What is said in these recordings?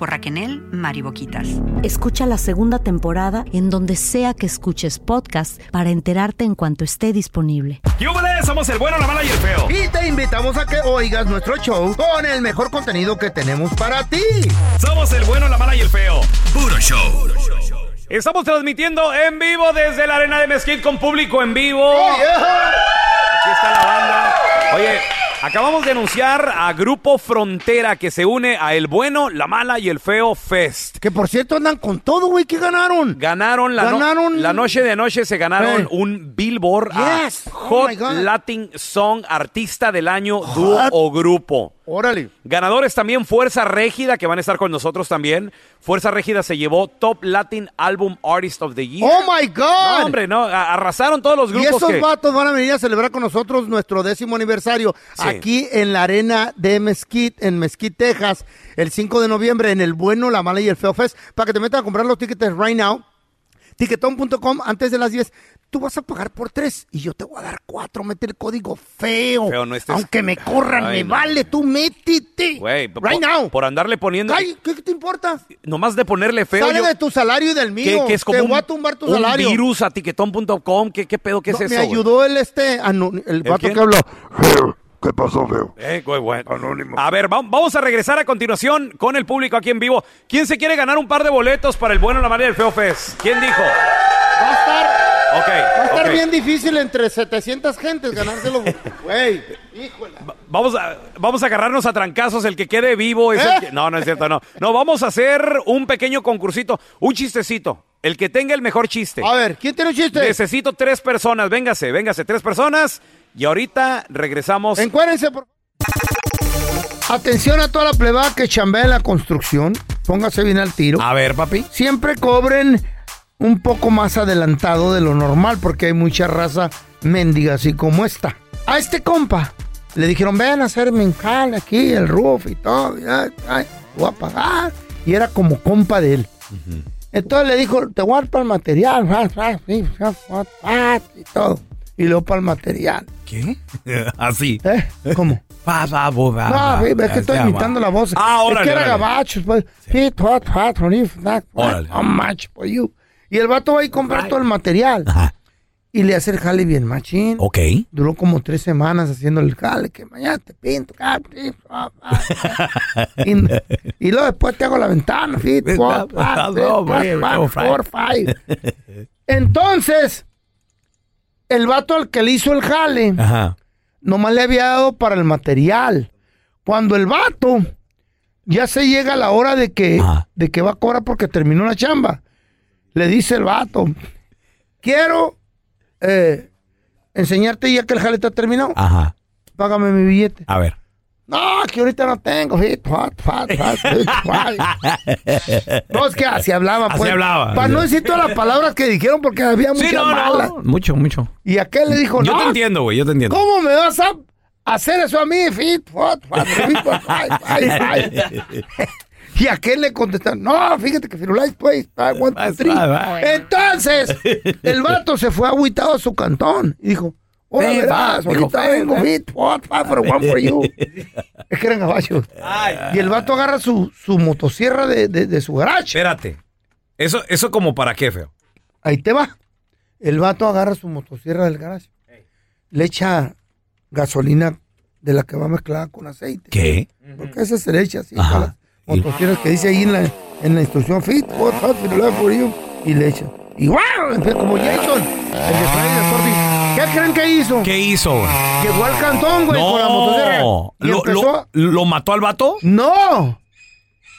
por Raquel Mariboquitas. Escucha la segunda temporada en donde sea que escuches podcast para enterarte en cuanto esté disponible. ¡Yúbales! Somos el bueno, la mala y el feo. Y te invitamos a que oigas nuestro show con el mejor contenido que tenemos para ti. Somos el bueno, la mala y el feo. Puro show. Estamos transmitiendo en vivo desde la arena de Mesquite con público en vivo. Aquí está la banda. Oye, acabamos de anunciar a Grupo Frontera que se une a El Bueno, la Mala y el Feo Fest. Que por cierto andan con todo, güey. ¿Qué ganaron? Ganaron la, no- Ganaron- la noche de anoche, se ganaron un Billboard Yes. Oh Hot my God. Latin Song Artista del Año, Dúo o Grupo. Órale. Ganadores también Fuerza Régida, que van a estar con nosotros también. Fuerza Régida se llevó Top Latin Album Artist of the Year. Oh my God. No, hombre, no, arrasaron todos los Y grupos esos que... vatos van a venir a celebrar con nosotros nuestro décimo aniversario Sí. aquí en la arena de Mesquite, en Mesquite, Texas, el 5 de noviembre, en el bueno, la mala y el feo fest, para que te metan a comprar los tickets right now. Tiquetón.com antes de las 10. Tú vas a pagar por tres y yo te voy a dar cuatro. Mete el código feo. Feo, no estés- Aunque me corran, Ay, me no. vale. Tú métete. Güey, right now. por andarle poniendo... Ay, ¿qué, te importa? Nomás de ponerle feo... Sale yo- de tu salario y del mío. que es como te un, voy a tumbar tu un salario. virus a tiquetón.com. ¿Qué, ¿Qué pedo qué es No, eso? me ayudó el este, el vato quién? que habló. ¿Qué pasó, feo? Eh, güey, güey. A ver, va- vamos a regresar a continuación con el público aquí en vivo. ¿Quién se quiere ganar un par de boletos para el bueno, la mala y el feo fest? ¿Quién dijo? Va a estar, Ok, va a estar bien difícil entre 700 gentes ganárselo. Güey, híjole. Vamos a, vamos a agarrarnos a trancazos. El que quede vivo es el ¿Eh? que- No, no es cierto, no. No, vamos a hacer un pequeño concursito. Un chistecito. El que tenga el mejor chiste. A ver, ¿quién tiene un chiste? Necesito tres personas. Véngase, véngase. Tres personas. Y ahorita regresamos. Encuérense, por Atención a toda la plebada que chambea en la construcción. Póngase bien al tiro. A ver, papi. Siempre cobren un poco más adelantado de lo normal porque hay mucha raza mendiga así como esta. A este compa le dijeron, ven a hacerme un jale aquí, el roof y todo. ya, ay, voy a pagar. Y era como compa de él. Entonces le dijo, te voy a dar para el material. y todo. Y luego para el material. ¿Qué? Así. ¿Eh? ¿Cómo? Pa, pa, bo, ba, No, es que estoy imitando va. la voz. Ah, es órale, que era gabacho. Pues, sí, Órale. how much for you? Y el vato va y compra todo el material. Ajá. Y le hace el jale bien machín. Ok. Duró como tres semanas haciendo el jale, que mañana te pinto. ah, ah, ah. y, y luego después te hago la ventana. four, five, five, no, four, five. Entonces, el vato al que le hizo el jale, Ajá. nomás le había dado para el material. Cuando el vato ya se llega la hora de que, Ajá. de que va a cobrar porque terminó la chamba. Le dice el vato, quiero eh, enseñarte ya que el jale está terminado. Ajá. Págame mi billete. A ver. No, que ahorita no tengo. No, es que así hablaba. Así pues. hablaba. Para no decir todas las palabras que dijeron porque había muchas Sí, no, malas. no. Mucho, mucho. Y aquel le dijo, Yo no, te entiendo, güey. Yo te entiendo. ¿cómo me vas a hacer eso a mí? Fit, fat, fat, fit, fat, fat, fat, fat. Y aquel le contestó, no, fíjate que Firulais, pues, want to three". Entonces, el vato se fue agüitado a su cantón y dijo, Ven, verás, ahorita ven, vengo, ven. fit, what, five for one for you. es que eran gabachos. Y el vato agarra su, su motosierra de, de, de su garage. Espérate. ¿Eso, ¿Eso como para qué, feo? Ahí te va. El vato agarra su motosierra del garage. Le echa gasolina de la que va mezclada con aceite. ¿Qué? Porque esa se le echa así. Ajá. Las Motosierras que dice ahí en la, en la instrucción fit, what, for the for you. Y le echa. Y wow, como Jason, el de Friday the 13th. ¿Qué creen que hizo? ¿Qué hizo? Llegó al cantón, güey, con la motosierra. No. ¿Lo, empezó lo, lo mató al vato? ¡No!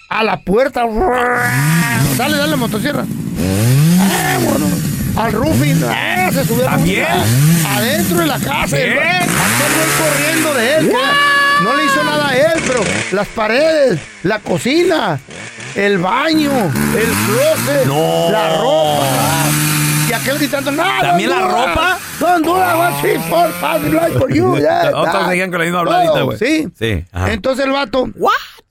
A la puerta. Dale, dale, motosierra. Ah, bueno. Al roofing. Ah, se subió. ¿También? Adentro de la casa. ¿Qué? El- Aquel güey corriendo de él. que No le hizo nada a él, pero las paredes, la cocina, el baño, el closet, No. la ropa. Y aquel gritando, no, ¿También la ropa? Don't do that, one, three, four, five, life for you. Yeah, Otros seguían con la misma habladita, güey. Sí. Sí. ajá. Entonces el vato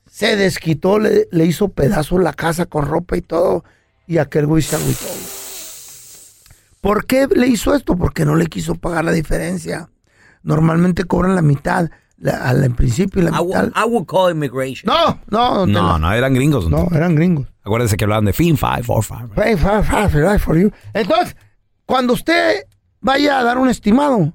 se desquitó, le, le hizo pedazos la casa con ropa y todo. Y aquel güey se agüitó. ¿Por qué le hizo esto? Porque no le quiso pagar la diferencia. Normalmente cobran la mitad la- al en principio y la I mitad. I will call immigration. No, no, No, Tela. no, eran gringos. No, eran gringos. Acuérdense que hablaban de fin 5, 4, 5. Pay for- for- for- for you. Entonces, cuando usted vaya a dar un estimado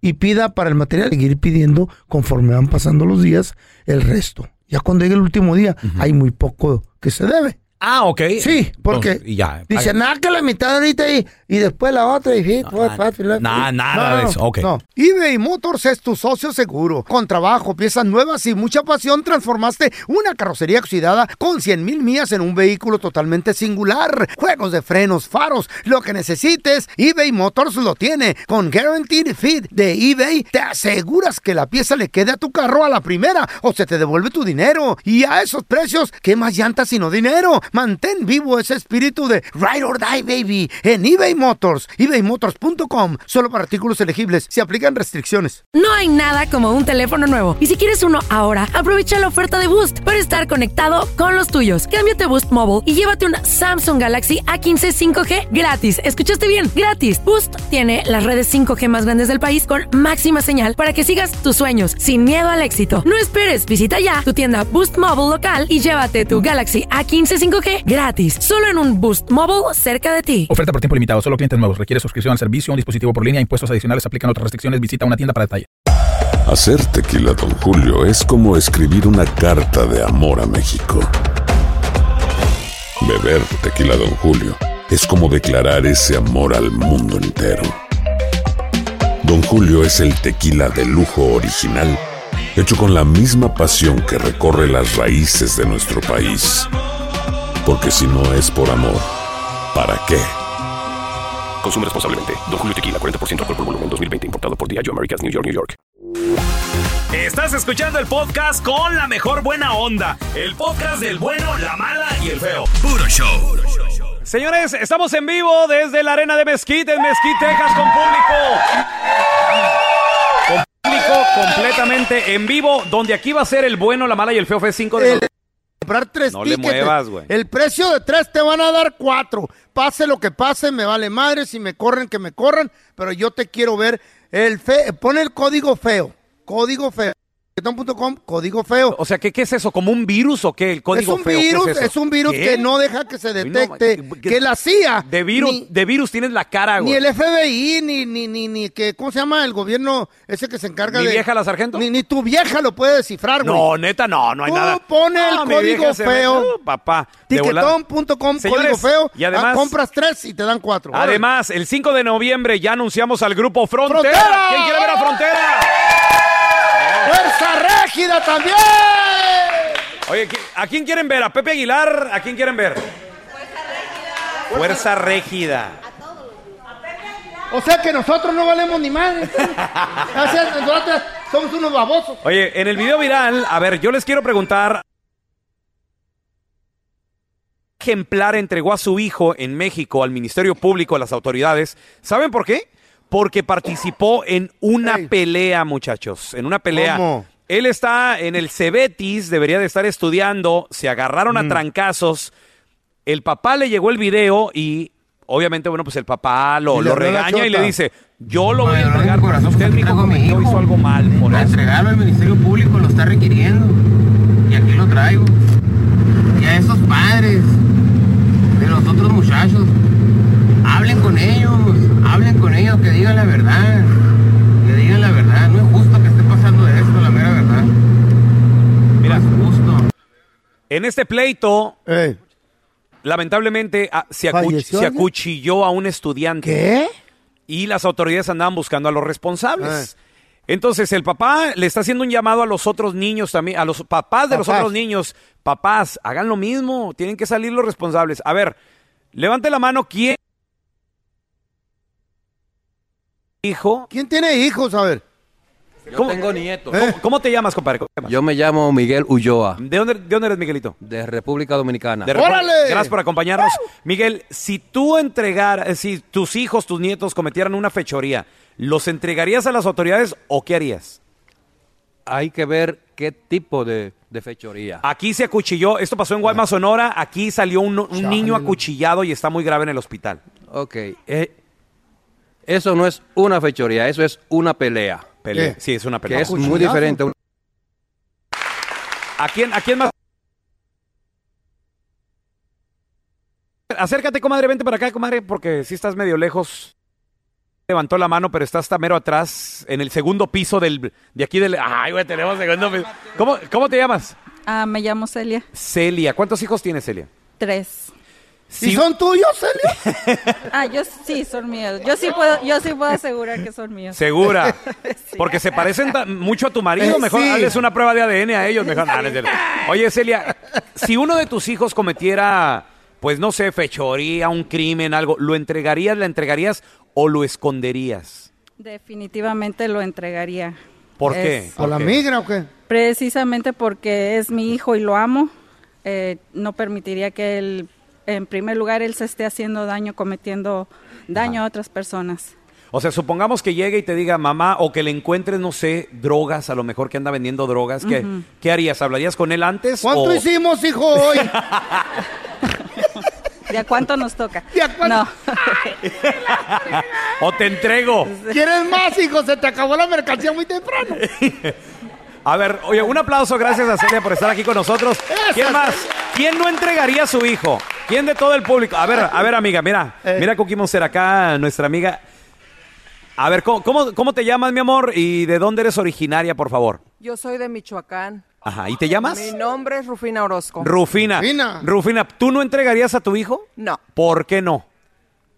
y pida para el material, seguir pidiendo conforme van pasando los días el resto. Ya cuando llegue el último día, hay muy poco que se debe. Ah, ok. Sí, porque Entonces, y ya. dice, nada que la mitad ahorita y, y después la otra. Y, sí, fácil, fue- nada, nada de eso, ok. no. eBay Motors es tu socio seguro. Con trabajo, piezas nuevas y mucha pasión, transformaste una carrocería oxidada con 100 mil millas en un vehículo totalmente singular. Juegos de frenos, faros, lo que necesites, eBay Motors lo tiene. Con Guaranteed Fit de eBay, te aseguras que la pieza le quede a tu carro a la primera o se te devuelve tu dinero. Y a esos precios, ¿qué más llantas sino dinero? Mantén vivo ese espíritu de Ride or Die, baby, en eBay Motors. ebaymotors.com. Solo para artículos elegibles. Se aplican restricciones. No hay nada como un teléfono nuevo. Y si quieres uno ahora, aprovecha la oferta de Boost para estar conectado con los tuyos. Cámbiate Boost Mobile y llévate un Samsung Galaxy A15 5G gratis. ¿Escuchaste bien? Gratis. Boost tiene las redes 5G más grandes del país con máxima señal para que sigas tus sueños sin miedo al éxito. No esperes, visita ya tu tienda Boost Mobile local y llévate tu Galaxy A15 5G gratis. Solo en un Boost Mobile cerca de ti. Oferta por tiempo limitado, solo clientes nuevos. Requiere suscripción al servicio, un dispositivo por línea, impuestos adicionales, aplican otras restricciones. Visita una tienda para detalle. Hacer tequila, Don Julio, es como escribir una carta de amor a México. Beber tequila, Don Julio, es como declarar ese amor al mundo entero. Don Julio es el tequila de lujo original, hecho con la misma pasión que recorre las raíces de nuestro país. Porque si no es por amor, ¿para qué? Consume responsablemente. Don Julio Tequila, 40% alcohol por volumen, 2020. Importado por Diageo Americas, New York, New York. Estás escuchando el podcast con la mejor buena onda. El podcast del bueno, la mala y el feo. Puro show. Señores, estamos en vivo desde la arena de Mesquite, en Mesquite, Texas, con público. Con público completamente en vivo, donde aquí va a ser el bueno, la mala y el feo Fest 5 de El- comprar tres No le tickets. muevas. El precio de tres te van a dar cuatro. Pase lo que pase, me vale madre. Si me corren, que me corran. Pero yo te quiero ver. El fe, pon el código feo. Código feo. Reggaetón.com, código feo. O sea, ¿qué, ¿qué es eso? ¿Como un virus o qué? El código es un feo, ¿qué virus, es, un virus ¿Qué? que no deja que se no, detecte. que- que- la CIA. De virus, Ni, de virus tienes la cara, ni güey. el FBI, ni, ni, ni, ni que, ¿cómo se llama? El gobierno ese que se encarga ¿Mi de. vieja la sargento? Ni, ni tu vieja lo puede descifrar, güey. No, neta, no, no hay Tú nada. pone el No, código feo. mete- Uh, papá. código feo. y además- ah, compras tres y te dan cuatro. Además, el 5 de noviembre ya anunciamos al grupo Frontera. ¡Frontera! ¿Quién quiere ver a Frontera? ¡Fuerza Régida también! Oye, ¿qui- ¿a quién quieren ver? ¿A Pepe Aguilar? ¿A quién quieren ver? Fuerza Régida. O sea que nosotros no valemos ni madre. Sea, nosotros somos unos babosos. Oye, en el video viral, a ver, yo les quiero preguntar. ejemplar entregó a su hijo en México al Ministerio Público, a las autoridades. ¿Saben por qué? Porque participó en una pelea, muchachos. En una pelea. ¿Cómo? Él está en el Cebetis, debería de estar estudiando. Se agarraron Mm. a trancazos. El papá le llegó el video y obviamente, bueno, pues el papá lo, regaña y le dice, yo lo voy a entregar. Usted, mi hijo, hizo algo mal. Por eso. entregarlo al Ministerio Público lo está requiriendo. Y aquí lo traigo. Y a esos padres de los otros muchachos, con ellos, hablen con ellos, que digan la verdad. Que digan la verdad. No es justo que esté pasando esto, la mera verdad. Mira, justo. En este pleito, lamentablemente ah, se, acuchilló a un estudiante. ¿Qué? Y las autoridades andaban buscando a los responsables. Entonces el papá le está haciendo un llamado a los otros niños también, a los papás de los otros niños. Papás, hagan lo mismo, tienen que salir los responsables. A ver, levante la mano, ¿quién? Hijo. ¿Quién tiene hijos? A ver. Yo tengo nietos. ¿Cómo, cómo te llamas, compadre? ¿Cómo te llamas? Yo me llamo Miguel Ulloa. ¿De dónde, de dónde eres, Miguelito? De República Dominicana. De Repu- Gracias por acompañarnos. Miguel, si tú entregaras, si tus hijos, tus nietos cometieran una fechoría, ¿los entregarías a las autoridades o qué harías? Hay que ver qué tipo de, de fechoría. Aquí se acuchilló, esto pasó en Guaymas, Sonora, aquí salió un, niño acuchillado y está muy grave en el hospital. Ok. eh, eso no es una fechoría, eso es una pelea. Pelea. Sí, es una pelea. Que es muy diferente. ¿A quién, ¿A quién más? Acércate, comadre, vente para acá, comadre, porque si estás medio lejos. Levantó la mano, pero está hasta mero atrás, en el segundo piso del, de aquí del... Ay, güey, tenemos segundo piso. ¿Cómo, ¿Cómo te llamas? Ah, me llamo Celia. Celia. ¿Cuántos hijos tienes, Celia? Tres. Sí. son tuyos, Celia? Ah, yo sí, son míos. Yo sí puedo, yo sí puedo asegurar que son míos. ¿Segura? Porque se parecen mucho a tu marido. Eh, Mejor sí. hazles una prueba de ADN a ellos. Mejor. Nah, cierto. Oye, Celia, si uno de tus hijos cometiera, pues no sé, fechoría, un crimen, algo, ¿lo entregarías, la entregarías o lo esconderías? Definitivamente lo entregaría. ¿Por qué? Es- ¿Por la migra o qué? Precisamente porque es mi hijo y lo amo. eh, no permitiría que él, en primer lugar, él se esté haciendo daño, cometiendo daño a otras personas. O sea, supongamos que llegue y te diga mamá o que le encuentres, no sé, drogas, a lo mejor que anda vendiendo drogas. ¿Qué. ¿qué harías? ¿Hablarías con él antes? ¿Cuánto o- hicimos, hijo, hoy? ¿De a cuánto nos toca? No. o te entrego? ¿Quieres más, hijo? Se te acabó la mercancía muy temprano. A ver, oye, un aplauso, gracias a Celia por estar aquí con nosotros. ¿Quién más? ¿Quién no entregaría a su hijo? ¿Quién de todo el público? A ver, a ver, amiga, mira, mira Cookie Monster acá, nuestra amiga. A ver, ¿cómo, cómo, cómo te llamas, mi amor? ¿Y de dónde eres originaria, por favor? Yo soy de Michoacán. Ajá, ¿y te llamas? Mi nombre es Rufina Orozco. Rufina. Rufina. ¿tú no entregarías a tu hijo? No, ¿Por qué no?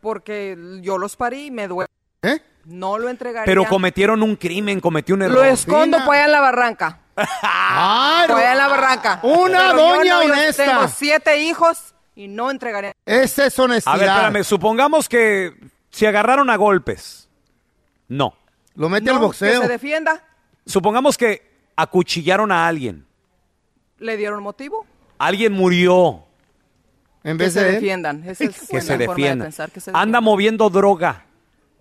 porque yo los parí y me duele. ¿Eh? No lo entregaría. Pero cometieron un crimen, cometió un error. Lo escondo pues allá en la barranca. ¡Ay, Pues allá en la barranca. Una Pero yo doña no, yo honesta. Tengo siete hijos y no entregaría. Esa es honestidad. A ver, espérame, supongamos que se agarraron a golpes. No. Lo mete No, al boxeo. Que se defienda. Supongamos que acuchillaron a alguien. ¿Le dieron motivo? Alguien murió. En que se defiendan. Esa es Que la se forma de defienda. pensar, que se Anda moviendo droga.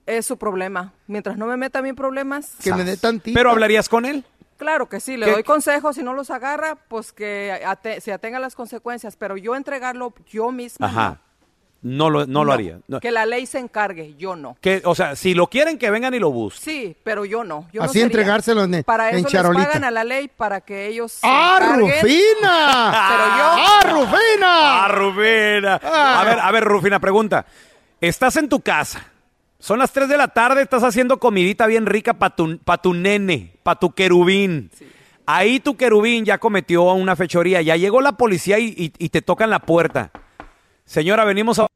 Es su problema. Mientras no me meta a mí en problemas. Que me dé tantito. ¿Pero hablarías con él? Claro que sí, le ¿Qué- doy consejos. Si no los agarra, pues que ate- se atenga a las consecuencias. Pero yo entregarlo yo misma. Ajá. No lo, no lo no. haría. No. Que la ley se encargue, yo no. Que, o sea, si lo quieren, que vengan y lo busquen. Sí, pero yo no. Yo no Así sería. entregárselo en- Para en eso les pagan a la ley para que ellos se ¡Ah, encarguen. Rufina! Pero yo... ¡Ah, Rufina! ¡Ah, Rufina! Ah. A ver, a ver, Rufina, pregunta. Estás en tu casa. Son las 3 de la tarde, estás haciendo comidita bien rica para tu, pa' tu nene, para tu querubín. Ahí tu querubín ya cometió una fechoría. Ya llegó la policía y, y- y te tocan la puerta. Señora, venimos a...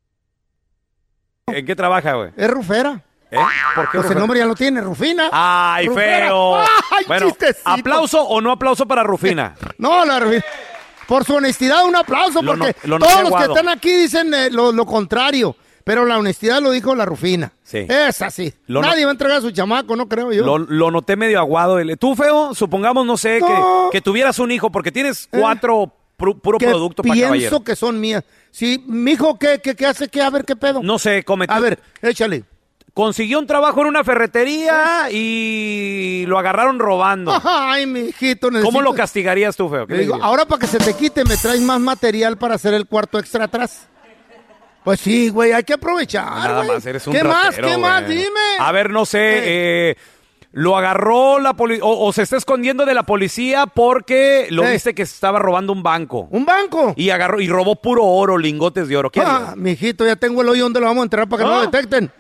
¿En qué trabaja, güey? Es Rufera. ¿Eh? ¿Por qué Pues el nombre ya lo tiene, Rufina. ¡Ay, Rufera. feo! ¡Ay, bueno, chistecito! ¿aplauso o no aplauso para Rufina? No, la Rufina. Por su honestidad, un aplauso, Lo no- porque lo todos los que están aquí dicen eh, lo, lo contrario. Pero la honestidad lo dijo la Rufina. Sí. Es así. Lo no- Nadie va a entregar a su chamaco, no creo yo. Lo, lo noté medio aguado. El- Tú, feo, supongamos, no sé, No. Que, que tuvieras un hijo, porque tienes cuatro pru- puro que producto para caballero. pienso que son mías. Sí, mijo, ¿qué, qué, qué hace? ¿Qué? A ver, ¿qué pedo? No sé, cometió. A ver, échale. Consiguió un trabajo en una ferretería y lo agarraron robando. Ay, mi hijito, necesito... ¿Cómo lo castigarías tú, feo? ¿Qué Le le digo, ahora para que se te quite, me traes más material para hacer el cuarto extra atrás. Pues sí, güey, hay que aprovechar. Nada güey. más, eres un ¿Qué más? ¿Qué más? Dime. A ver, no sé, eh, lo agarró la policía, o, o se está escondiendo de la policía porque lo Eh. viste que estaba robando un banco. ¿Un banco? Y agarró, y robó puro oro, lingotes de oro. ¿Qué Ah, harías? mijito, ya tengo el hoyo donde lo vamos a enterrar para que no Ah. lo detecten.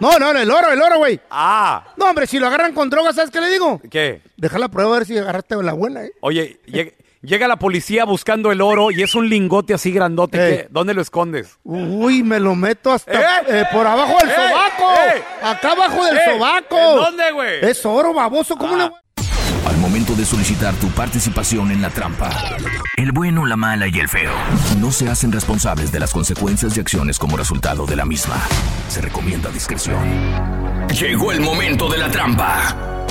No, no, el oro, el oro, güey. Ah, No, hombre, si lo agarran con drogas, ¿sabes qué le digo? ¿qué? Deja la prueba a ver si agarraste la buena, ¿eh? Oye, lleg- llega la policía buscando el oro y es un lingote así grandote. ¿qué? ¿Dónde lo escondes? Uy, me lo meto hasta ¡Eh! eh, por abajo del ¡Eh! sobaco. ¡Eh! Acá abajo del ¡Eh! sobaco. ¿En dónde, güey? Ah. Es oro, baboso. ¿Cómo le voy Al momento de solicitar tu participación en la trampa, el bueno, la mala y el feo no se hacen responsables de las consecuencias y acciones como resultado de la misma. Se recomienda discreción. Llegó el momento de la trampa.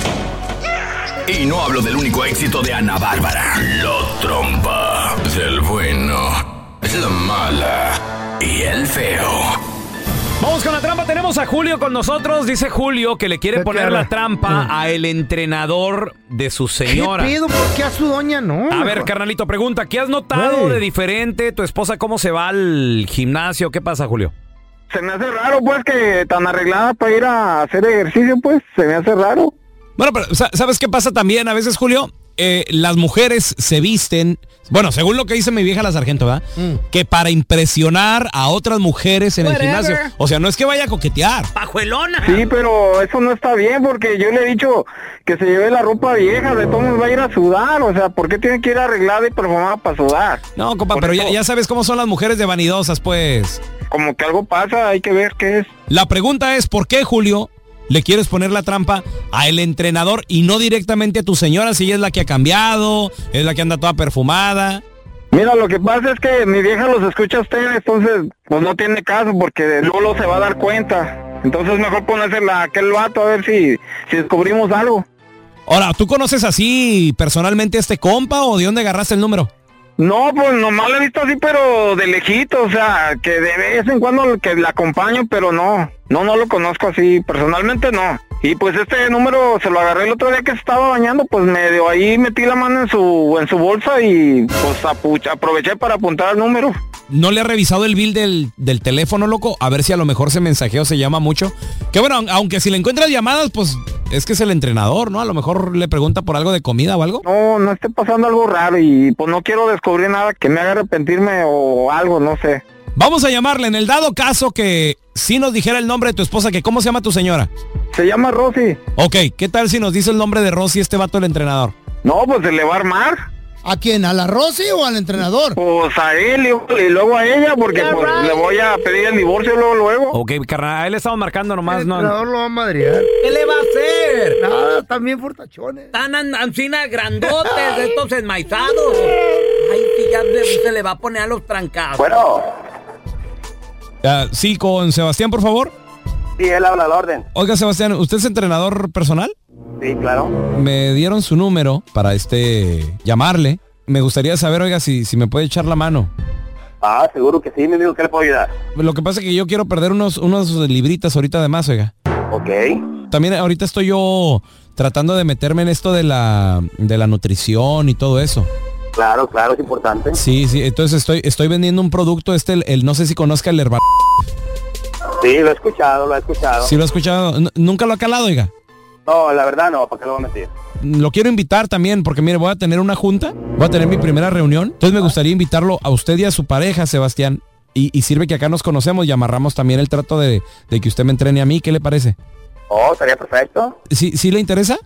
Y no hablo del único éxito de Ana Bárbara. La trompa del bueno, la mala y el feo. Vamos con la trampa. Tenemos a Julio con nosotros. Dice Julio que le quiere ¿De poner qué la trampa a el entrenador de su señora. ¿Qué pido? ¿Por qué a su doña no? A ver, carnalito, pregunta, ¿qué has notado de diferente? ¿Tu esposa cómo se va al gimnasio? ¿Qué pasa, Julio? Se me hace raro, pues, que tan arreglada para ir a hacer ejercicio, pues, se me hace raro. Bueno, pero sa- ¿sabes qué pasa también a veces, Julio? Eh, las mujeres se visten, bueno, según lo que dice mi vieja la sargento, ¿verdad? Que para impresionar a otras mujeres en el gimnasio. O sea, no es que vaya a coquetear. ¡Pajuelona! Sí, pero eso no está bien porque yo le he dicho que se lleve la ropa vieja, de todos modos va a ir a sudar, o sea, ¿por qué tiene que ir arreglada y perfumada para sudar? No, compa, pero ya, ya sabes cómo son las mujeres de vanidosas, pues. Como que algo pasa, hay que ver qué es. La pregunta es, ¿por qué, Julio, le quieres poner la trampa a el entrenador y no directamente a tu señora si ella es la que ha cambiado, es la que anda toda perfumada? Mira, lo que pasa es que mi vieja los escucha a ustedes, entonces pues no tiene caso porque Lolo se va a dar cuenta. Entonces mejor ponérsela a aquel vato a ver si, si descubrimos algo. Ahora, ¿tú conoces así personalmente a este compa o de dónde agarraste el número? No, pues nomás lo he visto así, pero de lejito, o sea, que de vez en cuando que la acompaño, pero no, no, no lo conozco así, personalmente no. Y pues este número se lo agarré el otro día que se estaba bañando, pues medio ahí metí la mano en su, en su bolsa y pues aproveché para apuntar el número. ¿No le ha revisado el bill del, del teléfono, loco? A ver si a lo mejor ese mensajeo se llama mucho. Que bueno, aun- aunque si le encuentras llamadas, pues es que es el entrenador, ¿no? A lo mejor le pregunta por algo de comida o algo. No, no esté pasando algo raro y pues no quiero descubrir nada que me haga arrepentirme o algo, no sé. Vamos a llamarle en el dado caso que si nos dijera el nombre de tu esposa, que ¿cómo se llama tu señora? Se llama Rosy. Ok, ¿qué tal si nos dice el nombre de Rosy este vato el entrenador? No, pues se le va a armar. ¿A quién? ¿A la Rosy o al entrenador? Pues a él y, y luego a ella, porque pues le voy a pedir el divorcio luego, luego. Ok, carnal, a él le estamos marcando nomás, El ¿no? entrenador lo va a madrear. ¿Qué le va a hacer? Nada, también fortachones. Tan an- ancina grandotes, de estos enmaizados. Ay, sí, ya se, se le va a poner a los trancados. Bueno, sí, con Sebastián, por favor. sí, él habla al orden. Oiga, Sebastián, ¿usted es entrenador personal? Sí, claro. Me dieron su número para este llamarle. Me gustaría saber, oiga, si, si me puede echar la mano. Ah, seguro que sí, mi amigo, ¿qué le puedo ayudar? Lo que pasa es que yo quiero perder unos, unos libritas ahorita de más, oiga. Ok. También ahorita estoy yo tratando de meterme en esto de la, de la nutrición y todo eso. Claro, claro, es importante. Sí, sí, entonces estoy, estoy vendiendo un producto, este, el, el- no sé si conozca el herbal. Sí, lo he escuchado, lo he escuchado. Si lo he escuchado, N- nunca lo ha calado, oiga. No, la verdad no, ¿para qué lo voy a meter? Lo quiero invitar también, porque mire, voy a tener una junta, voy a tener mi primera reunión. Entonces me gustaría invitarlo a usted y a su pareja, Sebastián. Y, y sirve que acá nos conocemos y amarramos también el trato de, de que usted me entrene a mí. ¿Qué le parece? Oh, estaría perfecto. ¿Sí, sí le interesa?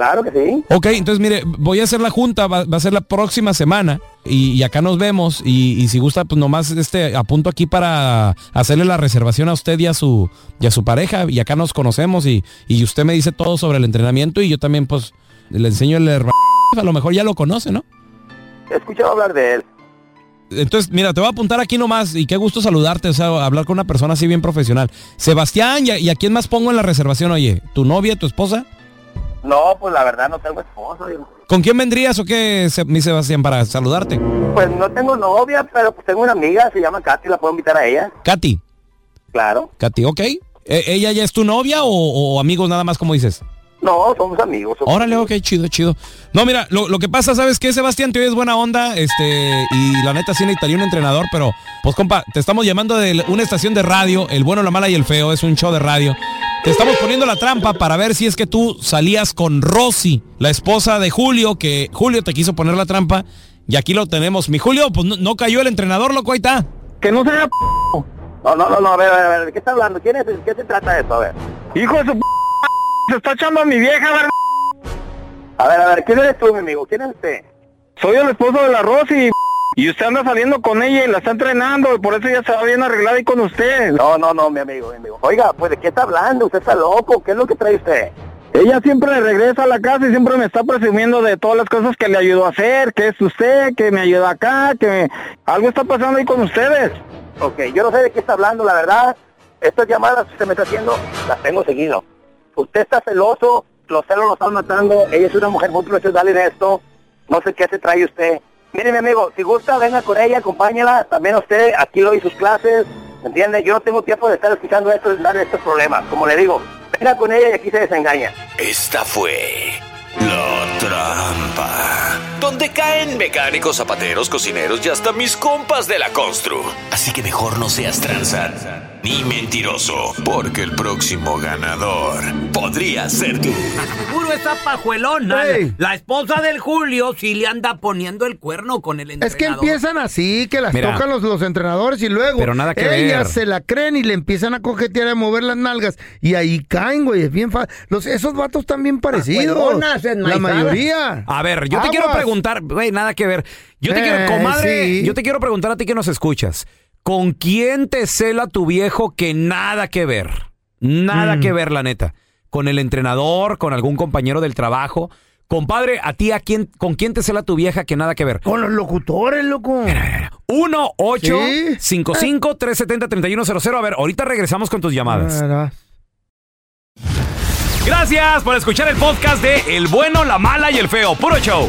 Claro que sí. Ok, entonces mire, voy a hacer la junta, va, va a ser la próxima semana y, y acá nos vemos y, y si gusta, pues nomás este apunto aquí para hacerle la reservación a usted y a su, y a su pareja y acá nos conocemos y, y usted me dice todo sobre el entrenamiento y yo también pues le enseño el herba- a lo mejor ya lo conoce, ¿no? he escuchado hablar de él. Entonces, mira, te voy a apuntar aquí nomás y qué gusto saludarte, o sea, hablar con una persona así bien profesional. Sebastián, ¿y a, y a quién más pongo en la reservación, oye? ¿Tu novia, tu esposa? No, pues la verdad no tengo esposo. digo. ¿Con quién vendrías o qué, mi Sebastián, para saludarte? Pues no tengo novia, pero pues tengo una amiga, se llama Katy, la puedo invitar a ella. Katy, Claro. Katy, ¿ok? ¿E- ¿Ella ya es tu novia o, o amigos nada más, como dices? No, somos amigos. somos Órale, ok, chido, chido. No, mira, lo, lo que pasa, ¿sabes qué, Sebastián? Te oyes buena onda, este, y la neta sí necesitaría un entrenador, pero, pues, compa, te estamos llamando de una estación de radio, El Bueno, la Mala y el Feo, es un show de radio. Te estamos poniendo la trampa para ver si es que tú salías con Rosy, la esposa de Julio, que Julio te quiso poner la trampa, y aquí lo tenemos. Mi Julio, pues no, no cayó el entrenador, loco, ahí está. Que no sea No, no, no, no, a ver, a ver, a ver, ¿de qué está hablando? ¿Quién es? ¿Qué se trata de esto? A ver. Hijo de su p... se está echando a mi vieja, a ver. A ver, a ver, ¿quién eres tú, mi amigo? ¿Quién es usted? Soy el esposo de la Rosy y usted anda saliendo con ella y la está entrenando y por eso ya se va bien arreglada y con usted. No, no, no, mi amigo, mi amigo. Oiga, pues, ¿de qué está hablando? ¿Usted está loco? ¿Qué es lo que trae usted? Ella siempre regresa a la casa y siempre me está presumiendo de todas las cosas que le ayudó a hacer, que es usted, que me ayuda acá, que algo está pasando ahí con ustedes. Ok, yo no sé de qué está hablando, la verdad. Estas llamadas que usted me está haciendo, las tengo seguido. Usted está celoso, los celos lo están matando. Ella es una mujer muy profesional en esto. No sé qué se trae usted. Mire, mi amigo, si gusta, venga con ella, acompáñala. También usted, aquí lo y sus clases. ¿Me entiende? Yo no tengo tiempo de estar escuchando esto y dar estos problemas. Como le digo, venga con ella y aquí se desengaña. Esta fue la trampa. Donde caen mecánicos, zapateros, cocineros y hasta mis compas de la constru. Así que mejor no seas tranza ni mentiroso, porque el próximo ganador podría ser tú. Puro esa pajuelona. Ey. La esposa del Julio sí le anda poniendo el cuerno con el Es entrenador. que empiezan así, que las Mira. tocan los, los entrenadores y luego Pero nada que ellas ver. se la creen y le empiezan a cojetear a mover las nalgas y ahí caen, güey, es bien fácil. Los esos vatos están bien parecidos. Pajuelonas, La mayoría. A ver, yo te quiero preguntar, güey, nada que ver. Yo te Eh, quiero, comadre, sí. yo te quiero preguntar a ti que nos escuchas. ¿Con quién te cela tu viejo que nada que ver? Nada Mm. que ver, la neta. ¿Con el entrenador? ¿Con algún compañero del trabajo? Compadre, ¿a ti a quién, con quién te cela tu vieja que nada que ver? Con los locutores, loco. 1 8 Sí. 55 370 3100 A ver, ahorita regresamos con tus llamadas. Verás. Gracias por escuchar el podcast de El bueno, la mala y el feo. Puro show.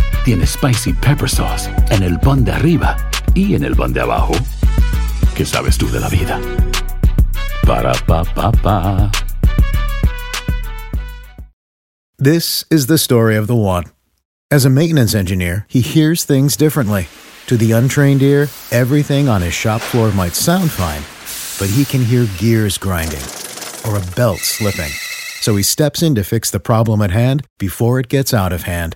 tiene Spicy Pepper Sauce en el pan de arriba y en el pan de abajo, ¿qué sabes tú de la vida? Para, pa, pa, pa. This is the story of the one. As a maintenance engineer, he hears things differently. To the untrained ear, everything on his shop floor might sound fine, but he can hear gears grinding or a belt slipping. So he steps in to fix the problem at hand before it gets out of hand.